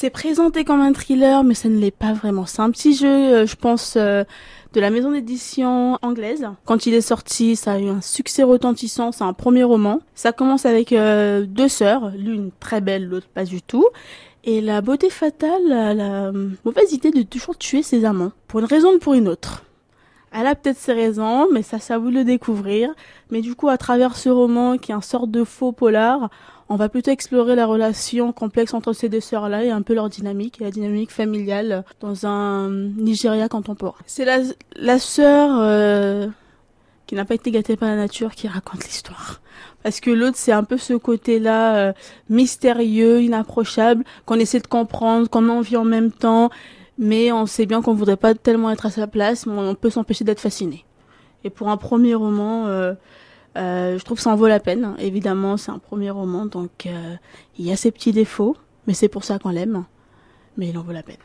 C'est présenté comme un thriller, mais ça ne l'est pas vraiment. C'est un petit jeu, euh, je pense, euh, de la maison d'édition anglaise. Quand il est sorti, ça a eu un succès retentissant. C'est un premier roman. Ça commence avec euh, deux sœurs, l'une très belle, l'autre pas du tout. Et la beauté fatale la mauvaise idée de toujours tuer ses amants, pour une raison ou pour une autre. Elle a peut-être ses raisons, mais ça, ça vous le découvrir. Mais du coup, à travers ce roman, qui est un sorte de faux polar, on va plutôt explorer la relation complexe entre ces deux sœurs-là et un peu leur dynamique, et la dynamique familiale dans un Nigeria contemporain. C'est la, la sœur euh, qui n'a pas été gâtée par la nature qui raconte l'histoire. Parce que l'autre, c'est un peu ce côté-là euh, mystérieux, inapprochable, qu'on essaie de comprendre, qu'on envie en même temps, mais on sait bien qu'on voudrait pas tellement être à sa place, mais on peut s'empêcher d'être fasciné. Et pour un premier roman, euh, euh, je trouve que ça en vaut la peine. Évidemment, c'est un premier roman, donc euh, il y a ses petits défauts, mais c'est pour ça qu'on l'aime. Mais il en vaut la peine.